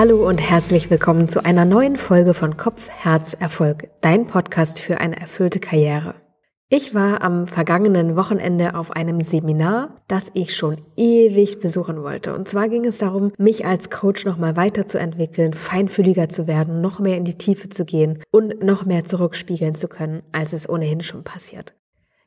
Hallo und herzlich willkommen zu einer neuen Folge von Kopf, Herz, Erfolg, dein Podcast für eine erfüllte Karriere. Ich war am vergangenen Wochenende auf einem Seminar, das ich schon ewig besuchen wollte. Und zwar ging es darum, mich als Coach nochmal weiterzuentwickeln, feinfühliger zu werden, noch mehr in die Tiefe zu gehen und noch mehr zurückspiegeln zu können, als es ohnehin schon passiert.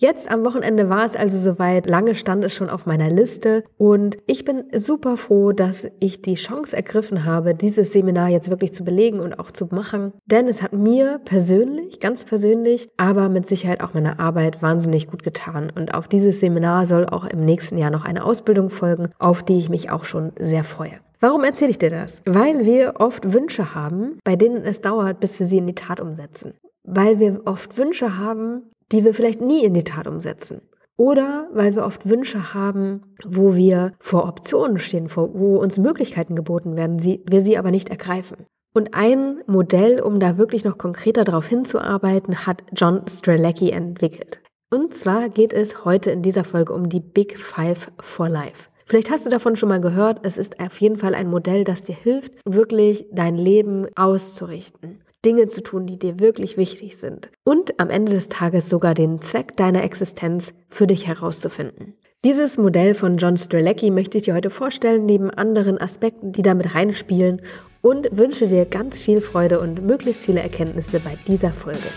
Jetzt am Wochenende war es also soweit, lange stand es schon auf meiner Liste. Und ich bin super froh, dass ich die Chance ergriffen habe, dieses Seminar jetzt wirklich zu belegen und auch zu machen, denn es hat mir persönlich, ganz persönlich, aber mit Sicherheit auch meiner Arbeit wahnsinnig gut getan. Und auf dieses Seminar soll auch im nächsten Jahr noch eine Ausbildung folgen, auf die ich mich auch schon sehr freue. Warum erzähle ich dir das? Weil wir oft Wünsche haben, bei denen es dauert, bis wir sie in die Tat umsetzen. Weil wir oft Wünsche haben, die wir vielleicht nie in die Tat umsetzen. Oder weil wir oft Wünsche haben, wo wir vor Optionen stehen, wo uns Möglichkeiten geboten werden, wir sie aber nicht ergreifen. Und ein Modell, um da wirklich noch konkreter darauf hinzuarbeiten, hat John Strelecki entwickelt. Und zwar geht es heute in dieser Folge um die Big Five for Life. Vielleicht hast du davon schon mal gehört, es ist auf jeden Fall ein Modell, das dir hilft, wirklich dein Leben auszurichten. Dinge zu tun, die dir wirklich wichtig sind und am Ende des Tages sogar den Zweck deiner Existenz für dich herauszufinden. Dieses Modell von John Strelecki möchte ich dir heute vorstellen, neben anderen Aspekten, die damit reinspielen und wünsche dir ganz viel Freude und möglichst viele Erkenntnisse bei dieser Folge.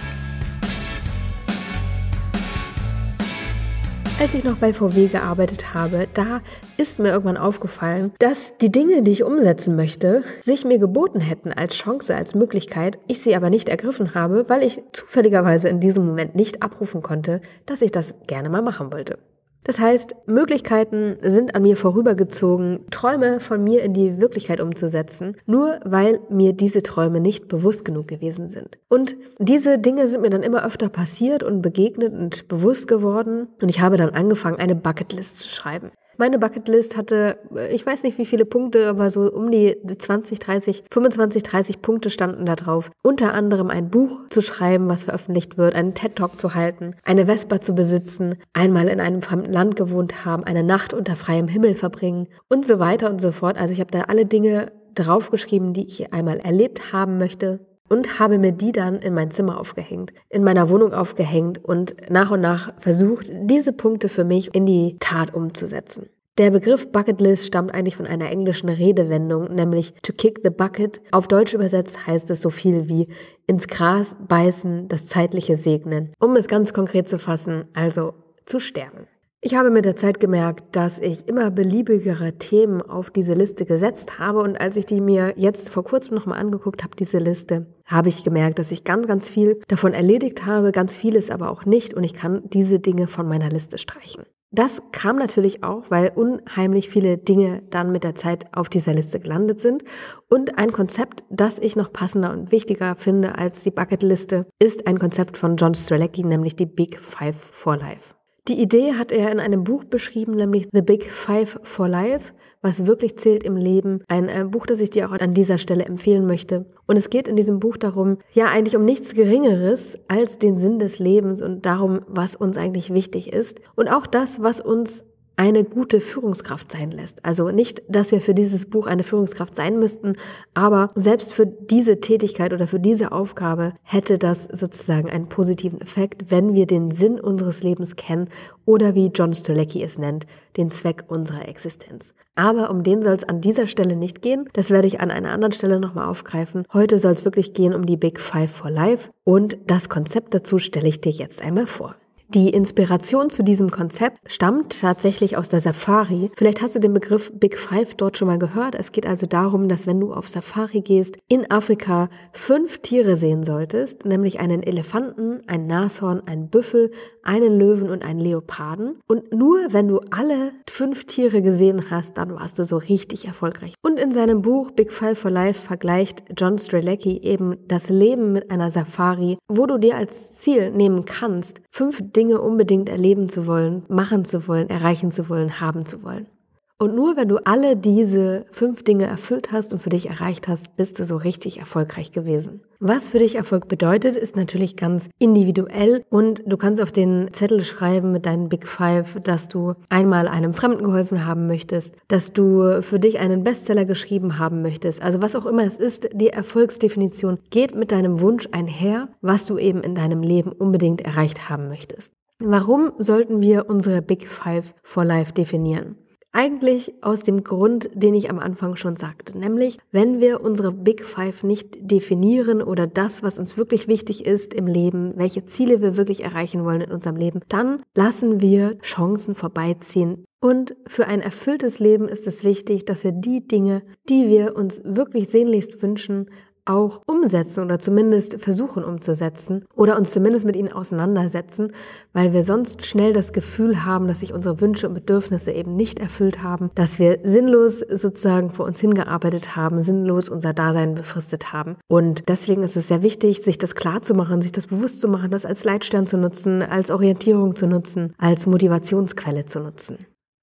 Als ich noch bei VW gearbeitet habe, da ist mir irgendwann aufgefallen, dass die Dinge, die ich umsetzen möchte, sich mir geboten hätten als Chance, als Möglichkeit, ich sie aber nicht ergriffen habe, weil ich zufälligerweise in diesem Moment nicht abrufen konnte, dass ich das gerne mal machen wollte. Das heißt, Möglichkeiten sind an mir vorübergezogen, Träume von mir in die Wirklichkeit umzusetzen, nur weil mir diese Träume nicht bewusst genug gewesen sind. Und diese Dinge sind mir dann immer öfter passiert und begegnet und bewusst geworden und ich habe dann angefangen, eine Bucketlist zu schreiben. Meine Bucketlist hatte, äh, ich weiß nicht wie viele Punkte, aber so um die 20, 30, 25, 30 Punkte standen da drauf. Unter anderem ein Buch zu schreiben, was veröffentlicht wird, einen TED-Talk zu halten, eine Vespa zu besitzen, einmal in einem fremden Land gewohnt haben, eine Nacht unter freiem Himmel verbringen und so weiter und so fort. Also ich habe da alle Dinge draufgeschrieben, die ich einmal erlebt haben möchte, und habe mir die dann in mein Zimmer aufgehängt, in meiner Wohnung aufgehängt und nach und nach versucht, diese Punkte für mich in die Tat umzusetzen. Der Begriff Bucketlist stammt eigentlich von einer englischen Redewendung, nämlich to kick the bucket. Auf Deutsch übersetzt heißt es so viel wie ins Gras beißen, das zeitliche segnen. Um es ganz konkret zu fassen, also zu sterben. Ich habe mit der Zeit gemerkt, dass ich immer beliebigere Themen auf diese Liste gesetzt habe und als ich die mir jetzt vor kurzem nochmal angeguckt habe, diese Liste, habe ich gemerkt, dass ich ganz, ganz viel davon erledigt habe, ganz vieles aber auch nicht und ich kann diese Dinge von meiner Liste streichen. Das kam natürlich auch, weil unheimlich viele Dinge dann mit der Zeit auf dieser Liste gelandet sind. Und ein Konzept, das ich noch passender und wichtiger finde als die Bucketliste, ist ein Konzept von John Strelecki, nämlich die Big Five for Life. Die Idee hat er in einem Buch beschrieben, nämlich The Big Five for Life, was wirklich zählt im Leben. Ein, ein, Buch, das ich dir auch an dieser Stelle empfehlen möchte. Und es geht in diesem Buch darum, ja eigentlich um nichts Geringeres als den Sinn des Lebens und darum, was uns eigentlich wichtig ist. Und auch das, was uns eine gute Führungskraft sein lässt. Also nicht, dass wir für dieses Buch eine Führungskraft sein müssten, aber selbst für diese Tätigkeit oder für diese Aufgabe hätte das sozusagen einen positiven Effekt, wenn wir den Sinn unseres Lebens kennen oder wie John Stolecki es nennt, den Zweck unserer Existenz. Aber um den soll es an dieser Stelle nicht gehen. Das werde ich an einer anderen Stelle nochmal aufgreifen. Heute soll es wirklich gehen um die Big Five for Life und das Konzept dazu stelle ich dir jetzt einmal vor. Die Inspiration zu diesem Konzept stammt tatsächlich aus der Safari. Vielleicht hast du den Begriff Big Five dort schon mal gehört. Es geht also darum, dass wenn du auf Safari gehst, in Afrika fünf Tiere sehen solltest, nämlich einen Elefanten, ein Nashorn, einen Büffel, einen Löwen und einen Leoparden. Und nur wenn du alle fünf Tiere gesehen hast, dann warst du so richtig erfolgreich. Und in seinem Buch Big Five for Life vergleicht John Strelecki eben das Leben mit einer Safari, wo du dir als Ziel nehmen kannst, fünf Dinge unbedingt erleben zu wollen, machen zu wollen, erreichen zu wollen, haben zu wollen. Und nur wenn du alle diese fünf Dinge erfüllt hast und für dich erreicht hast, bist du so richtig erfolgreich gewesen. Was für dich Erfolg bedeutet, ist natürlich ganz individuell und du kannst auf den Zettel schreiben mit deinen Big Five, dass du einmal einem Fremden geholfen haben möchtest, dass du für dich einen Bestseller geschrieben haben möchtest. Also was auch immer es ist, die Erfolgsdefinition geht mit deinem Wunsch einher, was du eben in deinem Leben unbedingt erreicht haben möchtest. Warum sollten wir unsere Big Five for Life definieren? Eigentlich aus dem Grund, den ich am Anfang schon sagte, nämlich wenn wir unsere Big Five nicht definieren oder das, was uns wirklich wichtig ist im Leben, welche Ziele wir wirklich erreichen wollen in unserem Leben, dann lassen wir Chancen vorbeiziehen. Und für ein erfülltes Leben ist es wichtig, dass wir die Dinge, die wir uns wirklich sehnlichst wünschen, auch umsetzen oder zumindest versuchen umzusetzen oder uns zumindest mit ihnen auseinandersetzen, weil wir sonst schnell das Gefühl haben, dass sich unsere Wünsche und Bedürfnisse eben nicht erfüllt haben, dass wir sinnlos sozusagen vor uns hingearbeitet haben, sinnlos unser Dasein befristet haben. Und deswegen ist es sehr wichtig, sich das klar zu machen, sich das bewusst zu machen, das als Leitstern zu nutzen, als Orientierung zu nutzen, als Motivationsquelle zu nutzen.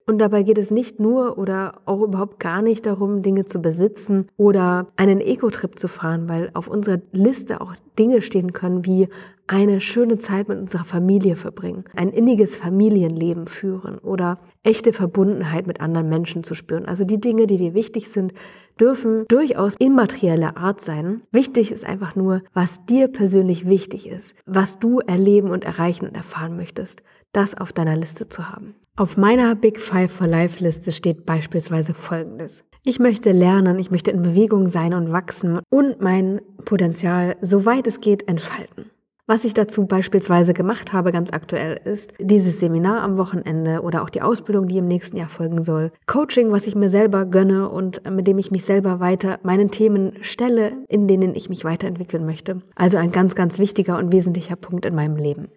Und dabei geht es nicht nur oder auch überhaupt gar nicht darum, Dinge zu besitzen oder einen Eco-Trip zu fahren, weil auf unserer Liste auch Dinge stehen können wie eine schöne Zeit mit unserer Familie verbringen, ein inniges Familienleben führen oder echte Verbundenheit mit anderen Menschen zu spüren. Also die Dinge, die dir wichtig sind, dürfen durchaus immaterieller Art sein. Wichtig ist einfach nur, was dir persönlich wichtig ist, was du erleben und erreichen und erfahren möchtest, das auf deiner Liste zu haben. Auf meiner Big Five for Life Liste steht beispielsweise Folgendes. Ich möchte lernen, ich möchte in Bewegung sein und wachsen und mein Potenzial, soweit es geht, entfalten. Was ich dazu beispielsweise gemacht habe, ganz aktuell, ist dieses Seminar am Wochenende oder auch die Ausbildung, die im nächsten Jahr folgen soll. Coaching, was ich mir selber gönne und mit dem ich mich selber weiter meinen Themen stelle, in denen ich mich weiterentwickeln möchte. Also ein ganz, ganz wichtiger und wesentlicher Punkt in meinem Leben.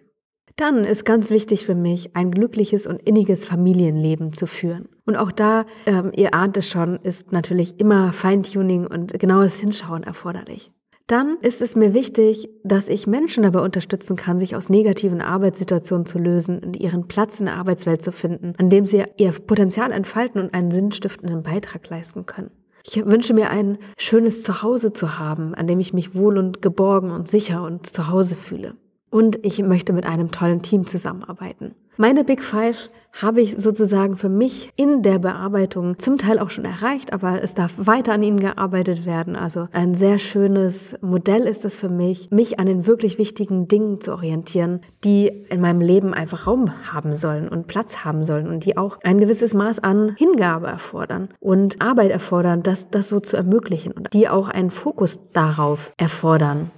Dann ist ganz wichtig für mich, ein glückliches und inniges Familienleben zu führen. Und auch da, ähm, ihr ahnt es schon, ist natürlich immer Feintuning und genaues Hinschauen erforderlich. Dann ist es mir wichtig, dass ich Menschen dabei unterstützen kann, sich aus negativen Arbeitssituationen zu lösen und ihren Platz in der Arbeitswelt zu finden, an dem sie ihr Potenzial entfalten und einen sinnstiftenden Beitrag leisten können. Ich wünsche mir ein schönes Zuhause zu haben, an dem ich mich wohl und geborgen und sicher und zu Hause fühle und ich möchte mit einem tollen Team zusammenarbeiten. Meine Big Five habe ich sozusagen für mich in der Bearbeitung zum Teil auch schon erreicht, aber es darf weiter an ihnen gearbeitet werden. Also ein sehr schönes Modell ist es für mich, mich an den wirklich wichtigen Dingen zu orientieren, die in meinem Leben einfach Raum haben sollen und Platz haben sollen und die auch ein gewisses Maß an Hingabe erfordern und Arbeit erfordern, das, das so zu ermöglichen und die auch einen Fokus darauf erfordern.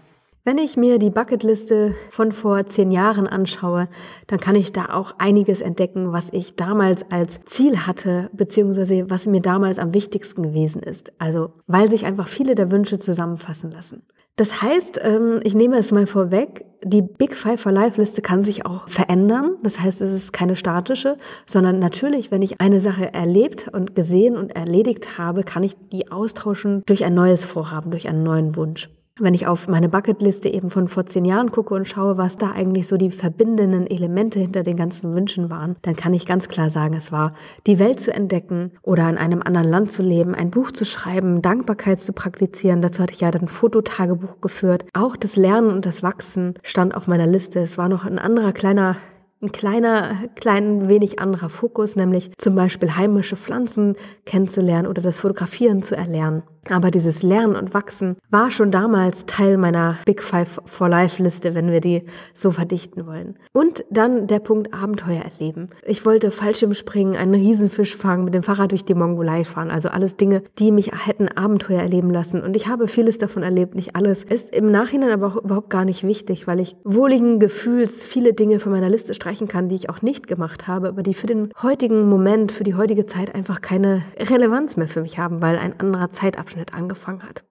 Wenn ich mir die Bucketliste von vor zehn Jahren anschaue, dann kann ich da auch einiges entdecken, was ich damals als Ziel hatte, beziehungsweise was mir damals am wichtigsten gewesen ist. Also, weil sich einfach viele der Wünsche zusammenfassen lassen. Das heißt, ähm, ich nehme es mal vorweg, die Big Five for Life Liste kann sich auch verändern. Das heißt, es ist keine statische, sondern natürlich, wenn ich eine Sache erlebt und gesehen und erledigt habe, kann ich die austauschen durch ein neues Vorhaben, durch einen neuen Wunsch wenn ich auf meine Bucketliste eben von vor zehn Jahren gucke und schaue, was da eigentlich so die verbindenden Elemente hinter den ganzen Wünschen waren, dann kann ich ganz klar sagen, es war die Welt zu entdecken oder in einem anderen Land zu leben, ein Buch zu schreiben, Dankbarkeit zu praktizieren. Dazu hatte ich ja dann Fototagebuch geführt. Auch das Lernen und das Wachsen stand auf meiner Liste. Es war noch ein anderer kleiner ein kleiner, klein wenig anderer Fokus, nämlich zum Beispiel heimische Pflanzen kennenzulernen oder das Fotografieren zu erlernen. Aber dieses Lernen und Wachsen war schon damals Teil meiner Big Five for Life Liste, wenn wir die so verdichten wollen. Und dann der Punkt Abenteuer erleben. Ich wollte Fallschirmspringen, einen Riesenfisch fangen, mit dem Fahrrad durch die Mongolei fahren. Also alles Dinge, die mich hätten Abenteuer erleben lassen. Und ich habe vieles davon erlebt, nicht alles. Ist im Nachhinein aber auch überhaupt gar nicht wichtig, weil ich wohligen Gefühls viele Dinge von meiner Liste streichen kann, die ich auch nicht gemacht habe, aber die für den heutigen Moment, für die heutige Zeit einfach keine Relevanz mehr für mich haben, weil ein anderer Zeitabschnitt Abschnitt angefangen hat.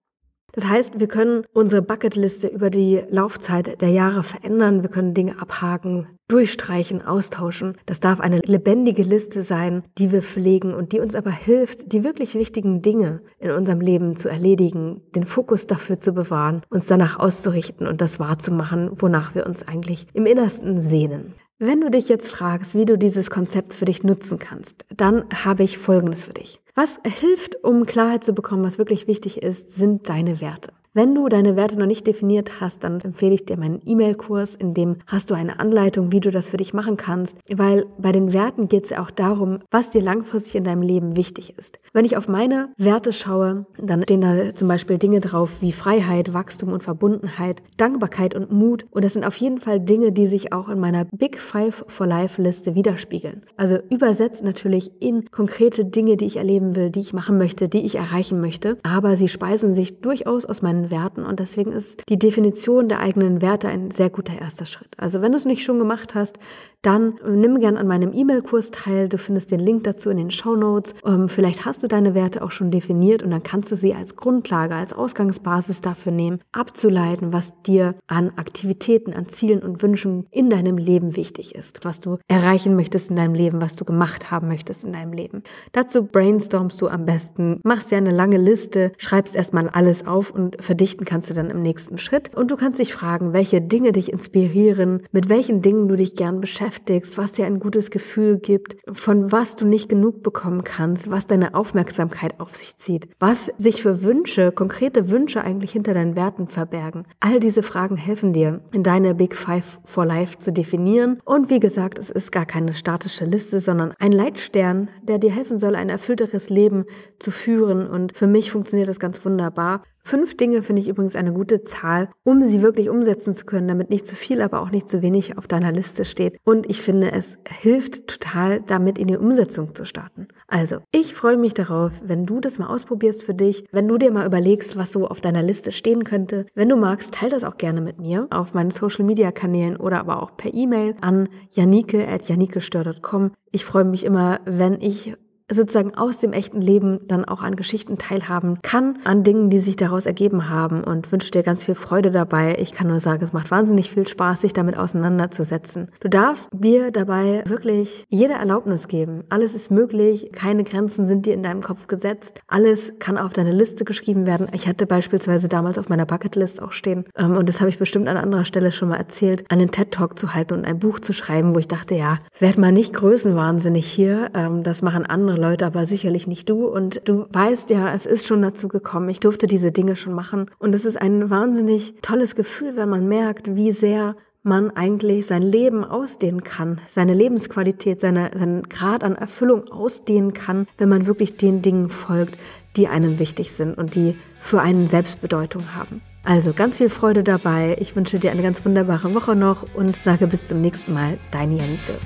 Das heißt, wir können unsere Bucketliste über die Laufzeit der Jahre verändern. Wir können Dinge abhaken, durchstreichen, austauschen. Das darf eine lebendige Liste sein, die wir pflegen und die uns aber hilft, die wirklich wichtigen Dinge in unserem Leben zu erledigen, den Fokus dafür zu bewahren, uns danach auszurichten und das wahrzumachen, wonach wir uns eigentlich im Innersten sehnen. Wenn du dich jetzt fragst, wie du dieses Konzept für dich nutzen kannst, dann habe ich Folgendes für dich. Was hilft, um Klarheit zu bekommen, was wirklich wichtig ist, sind deine Werte. Wenn du deine Werte noch nicht definiert hast, dann empfehle ich dir meinen E-Mail-Kurs, in dem hast du eine Anleitung, wie du das für dich machen kannst, weil bei den Werten geht es ja auch darum, was dir langfristig in deinem Leben wichtig ist. Wenn ich auf meine Werte schaue, dann stehen da zum Beispiel Dinge drauf wie Freiheit, Wachstum und Verbundenheit, Dankbarkeit und Mut und das sind auf jeden Fall Dinge, die sich auch in meiner Big Five for Life Liste widerspiegeln. Also übersetzt natürlich in konkrete Dinge, die ich erleben will, die ich machen möchte, die ich erreichen möchte, aber sie speisen sich durchaus aus meinen eigenen Werten und deswegen ist die Definition der eigenen Werte ein sehr guter erster Schritt. Also wenn du es nicht schon gemacht hast, dann nimm gern an meinem E-Mail-Kurs teil. Du findest den Link dazu in den Show Notes. Ähm, vielleicht hast du deine Werte auch schon definiert und dann kannst du sie als Grundlage, als Ausgangsbasis dafür nehmen, abzuleiten, was dir an Aktivitäten, an Zielen und Wünschen in deinem Leben wichtig ist, was du erreichen möchtest in deinem Leben, was du gemacht haben möchtest in deinem Leben. Dazu brainstormst du am besten, machst dir eine lange Liste, schreibst erstmal alles auf und verdichten kannst du dann im nächsten Schritt. Und du kannst dich fragen, welche Dinge dich inspirieren, mit welchen Dingen du dich gern beschäftigst beschäftigst, was dir ein gutes Gefühl gibt, von was du nicht genug bekommen kannst, was deine Aufmerksamkeit auf sich zieht, was sich für Wünsche, konkrete Wünsche eigentlich hinter deinen Werten verbergen. All diese Fragen helfen dir, in deine Big Five for Life zu definieren. Und wie gesagt, es ist gar keine statische Liste, sondern ein Leitstern, der dir helfen soll, ein erfüllteres Leben zu führen. Und für mich funktioniert das ganz wunderbar. Fünf Dinge finde ich übrigens eine gute Zahl, um sie wirklich umsetzen zu können, damit nicht zu viel, aber auch nicht zu wenig auf deiner Liste steht. Und ich finde, es hilft total, damit in die Umsetzung zu starten. Also, ich freue mich darauf, wenn du das mal ausprobierst für dich, wenn du dir mal überlegst, was so auf deiner Liste stehen könnte. Wenn du magst, teile das auch gerne mit mir auf meinen Social Media Kanälen oder aber auch per E-Mail an janike at janikestör.com. Ich freue mich immer, wenn ich sozusagen aus dem echten Leben dann auch an Geschichten teilhaben kann, an Dingen, die sich daraus ergeben haben und wünsche dir ganz viel Freude dabei. Ich kann nur sagen, es macht wahnsinnig viel Spaß, sich damit auseinanderzusetzen. Du darfst dir dabei wirklich jede Erlaubnis geben. Alles ist möglich, keine Grenzen sind dir in deinem Kopf gesetzt. Alles kann auf deine Liste geschrieben werden. Ich hatte beispielsweise damals auf meiner Bucketlist auch stehen, ähm, und das habe ich bestimmt an anderer Stelle schon mal erzählt, einen TED-Talk zu halten und ein Buch zu schreiben, wo ich dachte, ja, werd mal nicht größenwahnsinnig hier, ähm, das machen andere Leute, aber sicherlich nicht du. Und du weißt ja, es ist schon dazu gekommen. Ich durfte diese Dinge schon machen. Und es ist ein wahnsinnig tolles Gefühl, wenn man merkt, wie sehr man eigentlich sein Leben ausdehnen kann, seine Lebensqualität, seine, seinen Grad an Erfüllung ausdehnen kann, wenn man wirklich den Dingen folgt, die einem wichtig sind und die für einen Selbstbedeutung haben. Also ganz viel Freude dabei. Ich wünsche dir eine ganz wunderbare Woche noch und sage bis zum nächsten Mal, deine Janike.